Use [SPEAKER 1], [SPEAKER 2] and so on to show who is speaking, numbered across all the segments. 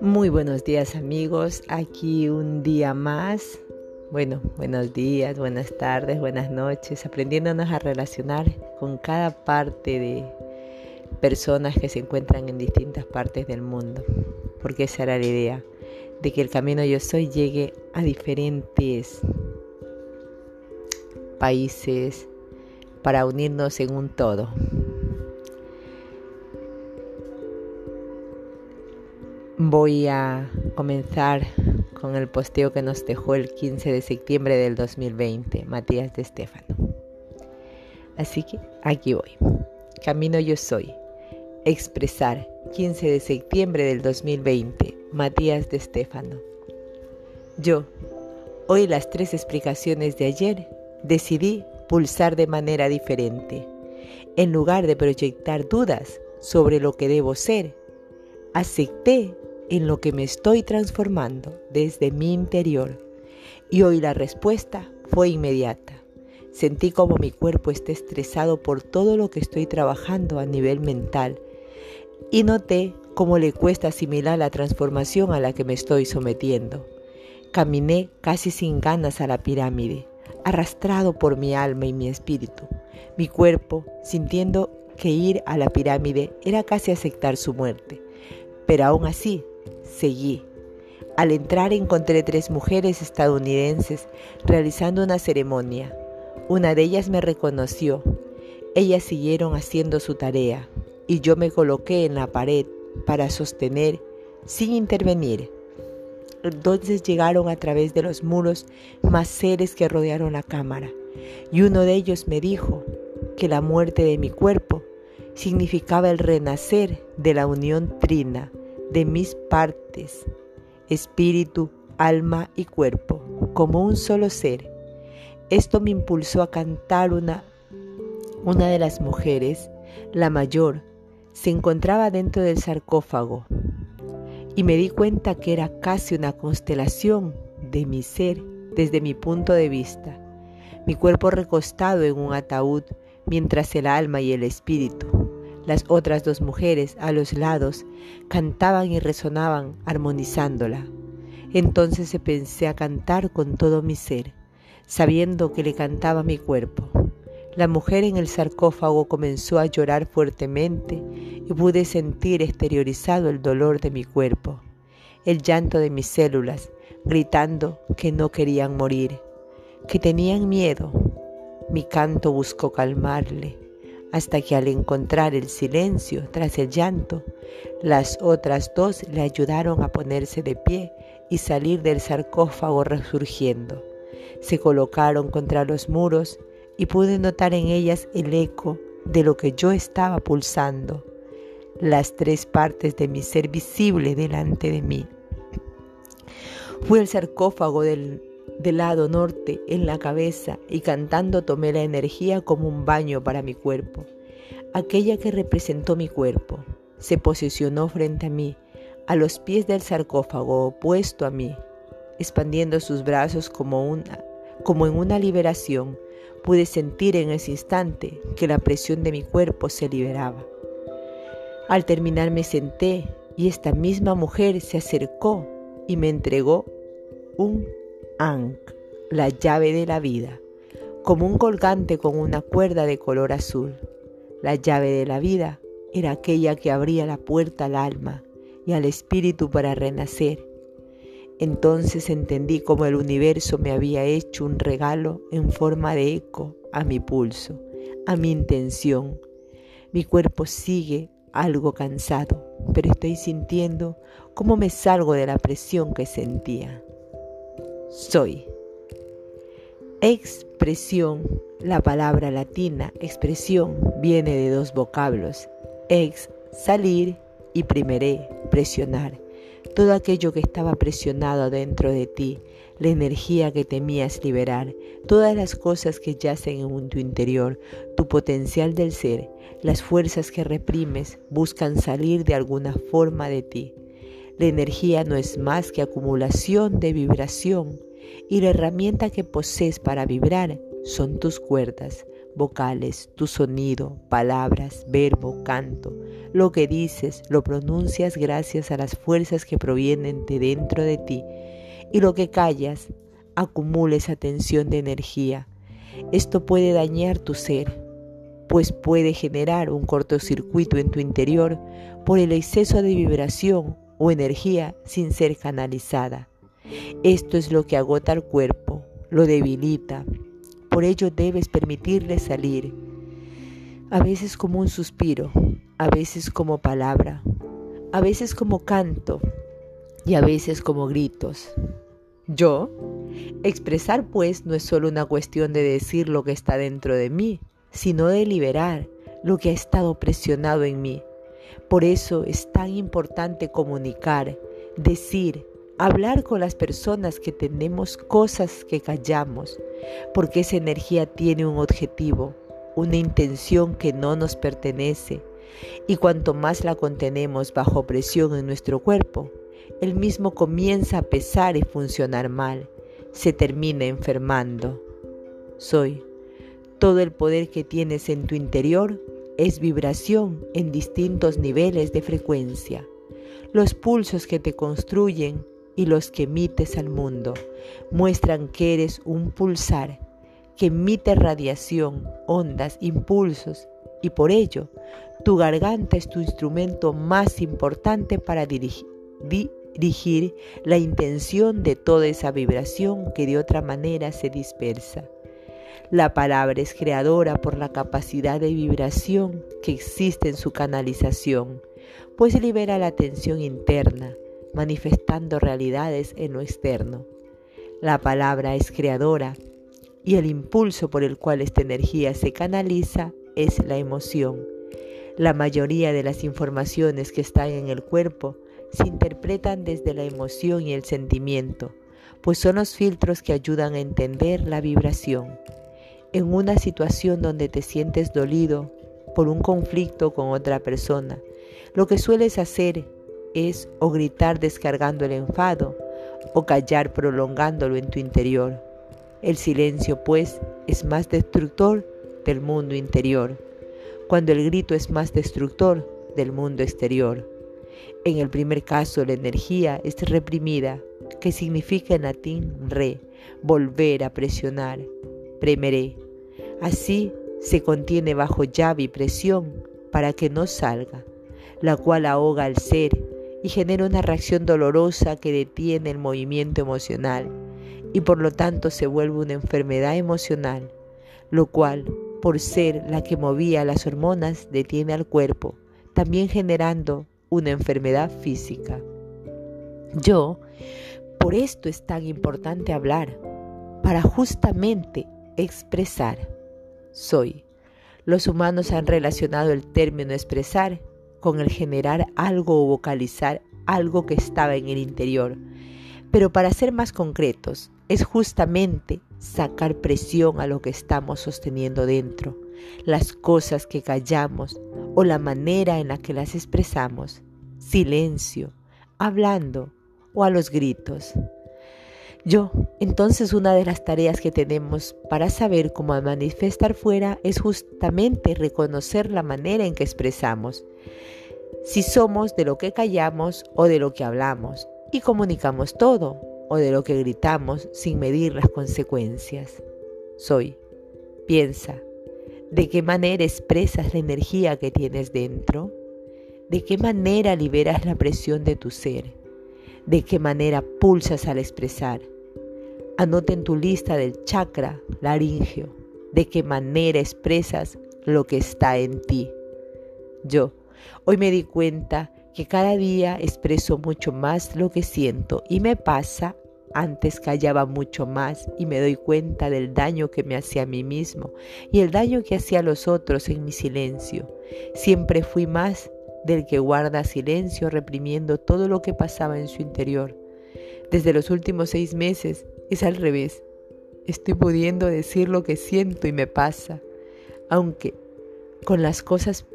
[SPEAKER 1] Muy buenos días amigos, aquí un día más. Bueno, buenos días, buenas tardes, buenas noches, aprendiéndonos a relacionar con cada parte de personas que se encuentran en distintas partes del mundo, porque esa era la idea, de que el camino yo soy llegue a diferentes países para unirnos en un todo. Voy a comenzar con el posteo que nos dejó el 15 de septiembre del 2020, Matías de Estefano. Así que aquí voy. Camino yo soy. Expresar 15 de septiembre del 2020, Matías de Estefano. Yo, hoy las tres explicaciones de ayer, decidí pulsar de manera diferente. En lugar de proyectar dudas sobre lo que debo ser, acepté en lo que me estoy transformando desde mi interior. Y hoy la respuesta fue inmediata. Sentí como mi cuerpo está estresado por todo lo que estoy trabajando a nivel mental y noté cómo le cuesta asimilar la transformación a la que me estoy sometiendo. Caminé casi sin ganas a la pirámide, arrastrado por mi alma y mi espíritu. Mi cuerpo, sintiendo que ir a la pirámide era casi aceptar su muerte. Pero aún así Seguí. Al entrar encontré tres mujeres estadounidenses realizando una ceremonia. Una de ellas me reconoció. Ellas siguieron haciendo su tarea y yo me coloqué en la pared para sostener sin intervenir. Entonces llegaron a través de los muros más seres que rodearon la cámara y uno de ellos me dijo que la muerte de mi cuerpo significaba el renacer de la unión trina de mis partes, espíritu, alma y cuerpo, como un solo ser. Esto me impulsó a cantar una, una de las mujeres, la mayor, se encontraba dentro del sarcófago y me di cuenta que era casi una constelación de mi ser desde mi punto de vista, mi cuerpo recostado en un ataúd mientras el alma y el espíritu las otras dos mujeres a los lados cantaban y resonaban armonizándola. Entonces se pensé a cantar con todo mi ser, sabiendo que le cantaba mi cuerpo. La mujer en el sarcófago comenzó a llorar fuertemente y pude sentir exteriorizado el dolor de mi cuerpo, el llanto de mis células, gritando que no querían morir, que tenían miedo. Mi canto buscó calmarle hasta que al encontrar el silencio tras el llanto, las otras dos le ayudaron a ponerse de pie y salir del sarcófago resurgiendo. Se colocaron contra los muros y pude notar en ellas el eco de lo que yo estaba pulsando, las tres partes de mi ser visible delante de mí. Fue el sarcófago del del lado norte en la cabeza y cantando tomé la energía como un baño para mi cuerpo. Aquella que representó mi cuerpo se posicionó frente a mí, a los pies del sarcófago opuesto a mí, expandiendo sus brazos como, una, como en una liberación. Pude sentir en ese instante que la presión de mi cuerpo se liberaba. Al terminar me senté y esta misma mujer se acercó y me entregó un Ankh, la llave de la vida, como un colgante con una cuerda de color azul. La llave de la vida era aquella que abría la puerta al alma y al espíritu para renacer. Entonces entendí cómo el universo me había hecho un regalo en forma de eco a mi pulso, a mi intención. Mi cuerpo sigue algo cansado, pero estoy sintiendo cómo me salgo de la presión que sentía soy. Expresión, la palabra latina expresión viene de dos vocablos, ex, salir y primeré, presionar. Todo aquello que estaba presionado dentro de ti, la energía que temías liberar, todas las cosas que yacen en tu interior, tu potencial del ser, las fuerzas que reprimes buscan salir de alguna forma de ti. La energía no es más que acumulación de vibración y la herramienta que posees para vibrar son tus cuerdas. vocales, tu sonido, palabras, verbo, canto. Lo que dices lo pronuncias gracias a las fuerzas que provienen de dentro de ti. Y lo que callas acumula esa tensión de energía. Esto puede dañar tu ser, pues puede generar un cortocircuito en tu interior por el exceso de vibración o energía sin ser canalizada. Esto es lo que agota el cuerpo, lo debilita. Por ello debes permitirle salir, a veces como un suspiro, a veces como palabra, a veces como canto y a veces como gritos. Yo, expresar pues no es solo una cuestión de decir lo que está dentro de mí, sino de liberar lo que ha estado presionado en mí. Por eso es tan importante comunicar, decir, hablar con las personas que tenemos cosas que callamos, porque esa energía tiene un objetivo, una intención que no nos pertenece, y cuanto más la contenemos bajo presión en nuestro cuerpo, el mismo comienza a pesar y funcionar mal, se termina enfermando. Soy. Todo el poder que tienes en tu interior es vibración en distintos niveles de frecuencia. Los pulsos que te construyen y los que emites al mundo muestran que eres un pulsar que emite radiación, ondas, impulsos y por ello tu garganta es tu instrumento más importante para dirigir, la intención de toda esa vibración que de otra manera se dispersa. La palabra es creadora por la capacidad de vibración que existe en su canalización, pues libera la tensión interna, manifestando realidades en lo externo. La palabra es creadora y el impulso por el cual esta energía se canaliza es la emoción. La mayoría de las informaciones que están en el cuerpo se interpretan desde la emoción y el sentimiento, pues son los filtros que ayudan a entender la vibración. En una situación donde te sientes dolido por un conflicto con otra persona, lo que sueles hacer es o gritar descargando el enfado o callar prolongándolo en tu interior. El silencio, pues, es más destructor del mundo interior, cuando el grito es más destructor del mundo exterior. En el primer caso, la energía es reprimida, que significa en latín re, volver a presionar, premeré. Así se contiene bajo llave y presión para que no salga, la cual ahoga al ser y genera una reacción dolorosa que detiene el movimiento emocional y por lo tanto se vuelve una enfermedad emocional, lo cual, por ser la que movía las hormonas, detiene al cuerpo, también generando una enfermedad física. Yo, por esto es tan importante hablar, para justamente expresar. Soy. Los humanos han relacionado el término expresar con el generar algo o vocalizar algo que estaba en el interior. Pero para ser más concretos, es justamente sacar presión a lo que estamos sosteniendo dentro, las cosas que callamos o la manera en la que las expresamos, silencio, hablando o a los gritos. Yo, entonces una de las tareas que tenemos para saber cómo manifestar fuera es justamente reconocer la manera en que expresamos, si somos de lo que callamos o de lo que hablamos y comunicamos todo o de lo que gritamos sin medir las consecuencias. Soy, piensa, ¿de qué manera expresas la energía que tienes dentro? ¿De qué manera liberas la presión de tu ser? ¿De qué manera pulsas al expresar? Anota en tu lista del chakra laringio de qué manera expresas lo que está en ti. Yo hoy me di cuenta que cada día expreso mucho más lo que siento y me pasa antes callaba mucho más y me doy cuenta del daño que me hacía a mí mismo y el daño que hacía a los otros en mi silencio. Siempre fui más del que guarda silencio reprimiendo todo lo que pasaba en su interior. Desde los últimos seis meses es al revés. Estoy pudiendo decir lo que siento y me pasa, aunque con las cosas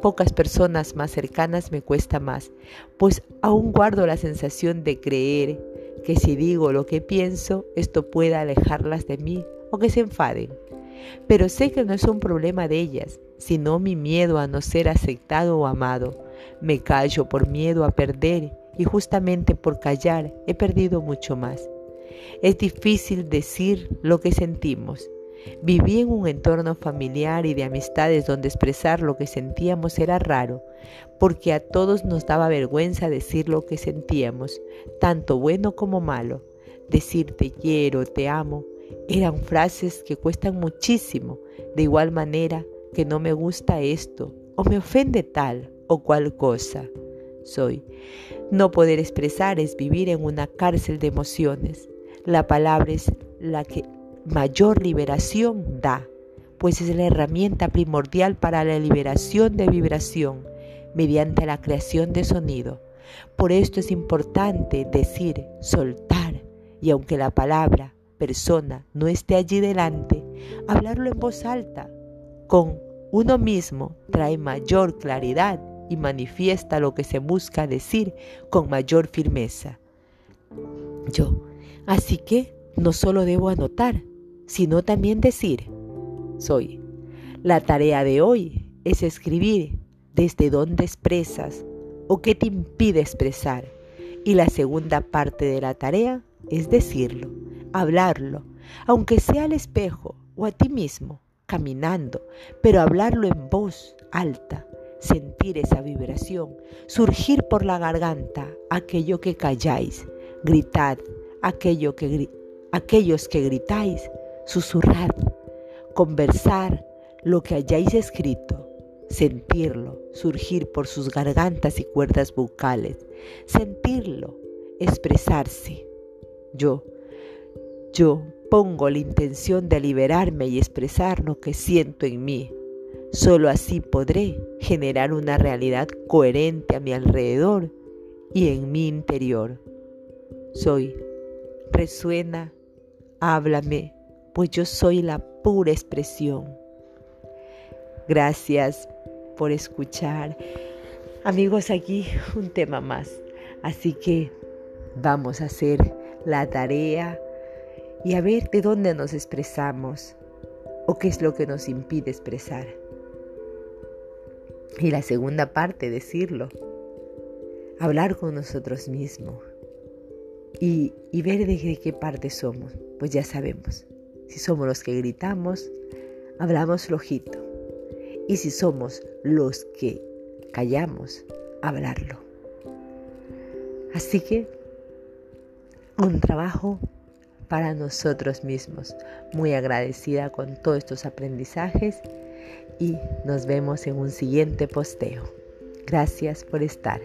[SPEAKER 1] pocas personas más cercanas me cuesta más, pues aún guardo la sensación de creer que si digo lo que pienso, esto pueda alejarlas de mí o que se enfaden. pero sé que no es un problema de ellas, sino mi miedo a no ser aceptado o amado. Me callo por miedo a perder y justamente por callar he perdido mucho más. Es difícil decir lo que sentimos. Viví en un entorno familiar y de amistades donde expresar lo que sentíamos era raro, porque a todos nos daba vergüenza decir lo que sentíamos, tanto bueno como malo. Decir te quiero, te amo, eran frases que cuestan muchísimo, de igual manera que no me gusta esto o me ofende tal o cual cosa. Soy. No poder expresar es vivir en una cárcel de emociones. La palabra es la que mayor liberación da, pues es la herramienta primordial para la liberación de vibración mediante la creación de sonido. Por esto es importante decir, soltar, y aunque la palabra, persona no esté allí delante, hablarlo en voz alta, con uno mismo, trae mayor claridad y manifiesta lo que se busca decir con mayor firmeza. Yo, así que no solo debo anotar, sino también decir, soy. La tarea de hoy es escribir desde dónde expresas o qué te impide expresar. Y la segunda parte de la tarea es decirlo, hablarlo, aunque sea al espejo o a ti mismo, caminando, pero hablarlo en voz alta, sentir esa vibración, surgir por la garganta aquello que calláis, gritad aquello que, aquellos que gritáis, susurrad, conversar lo que hayáis escrito, sentirlo, surgir por sus gargantas y cuerdas bucales, sentirlo, expresarse. Yo, yo pongo la intención de liberarme y expresar lo que siento en mí. Solo así podré generar una realidad coherente a mi alrededor y en mi interior. Soy, resuena, háblame, pues yo soy la pura expresión. Gracias por escuchar. Amigos, aquí un tema más. Así que vamos a hacer la tarea y a ver de dónde nos expresamos o qué es lo que nos impide expresar. Y la segunda parte, decirlo, hablar con nosotros mismos y, y ver de qué parte somos, pues ya sabemos. Si somos los que gritamos, hablamos flojito. Y si somos los que callamos, hablarlo. Así que un trabajo para nosotros mismos. Muy agradecida con todos estos aprendizajes y nos vemos en un siguiente posteo. Gracias por estar.